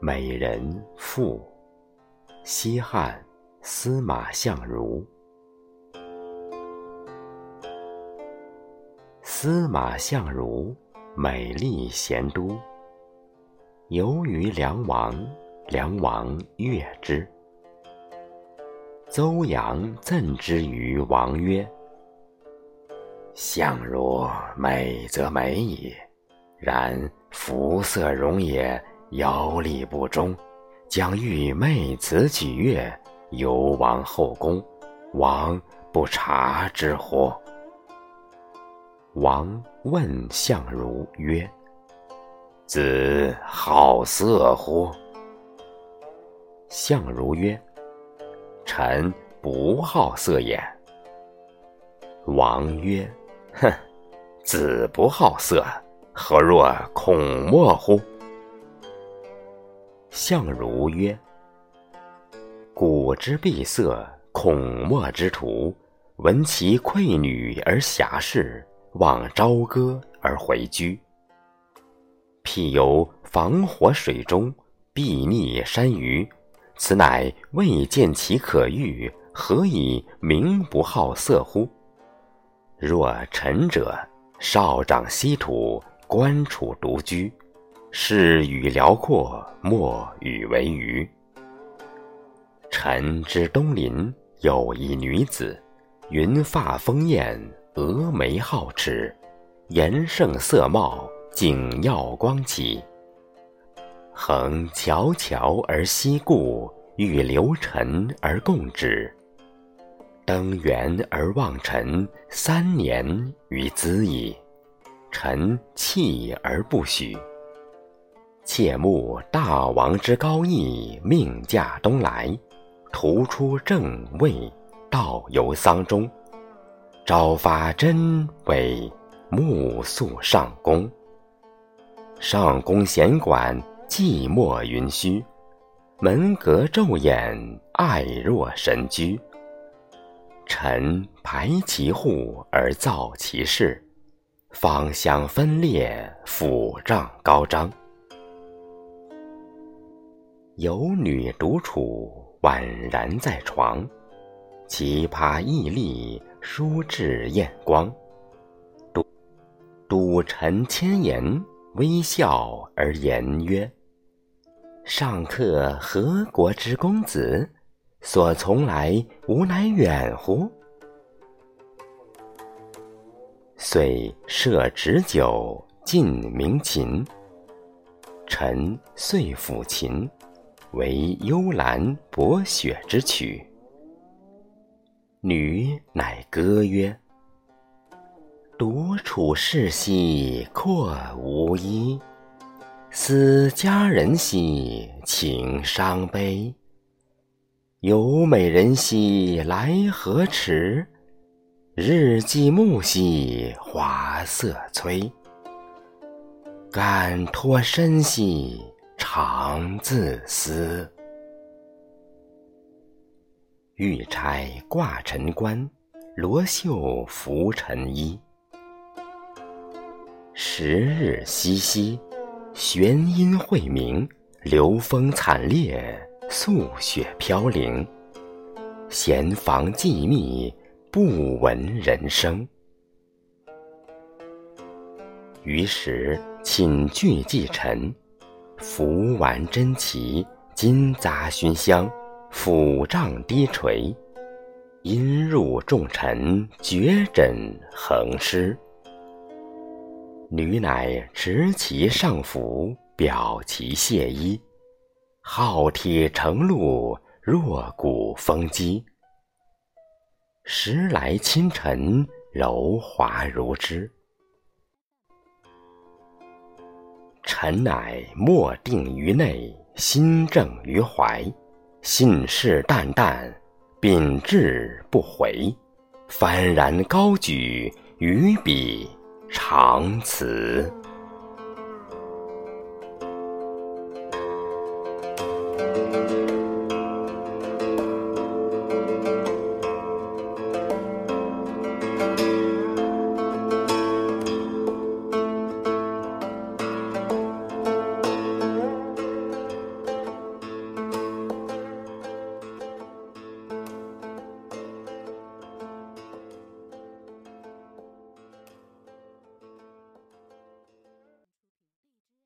美人赋，西汉司马相如。司马相如，美丽贤都。游于梁王，梁王悦之。邹阳赠之于王曰：“相如美则美矣，然肤色容也，妖丽不忠，将欲媚子举乐，游王后宫，王不察之乎？”王问相如曰：“子好色乎？”相如曰：“臣不好色也。”王曰：“哼，子不好色，何若孔墨乎？”相如曰：“古之闭塞，孔墨之徒，闻其馈女而狎侍。”望朝歌而回居。譬游防火水中，避溺山隅，此乃未见其可遇，何以名不好色乎？若臣者，少长稀土，官处独居，视与辽阔，莫与为余。臣之东邻有一女子，云发丰艳。峨眉皓齿，颜胜色貌，景耀光奇。恒悄悄而息故，欲留臣而共之。登园而望臣，三年于兹矣。臣弃而不许。切慕大王之高义，命驾东来，途出正位，道游桑中。朝发真为暮宿上宫，上宫闲馆寂寞云虚，门阁昼掩爱若神居。臣排其户而造其室，芳香分列，府帐高张。有女独处，宛然在床，奇葩屹立。书至艳光，笃笃臣千言，微笑而言曰：“上客何国之公子？所从来，吾乃远乎？”遂设旨酒，尽鸣琴。臣遂抚琴，为幽兰薄雪之曲。女乃歌曰：“独处世兮阔无依，思佳人兮情伤悲。有美人兮来何迟？日既暮兮花色催。感托身兮常自思。”玉钗挂尘冠，罗袖拂尘衣。时日夕夕，玄阴晦明，流风惨烈，素雪飘零。闲房寂密，不闻人声。于是寝具既陈，服完珍奇，金杂熏香。抚杖低垂，阴入重臣，绝枕横尸。女乃持其上服，表其亵衣，皓体成露，若骨风肌。时来清晨，柔滑如织。臣乃默定于内，心正于怀。信誓旦旦，秉志不回，幡然高举，于彼长辞。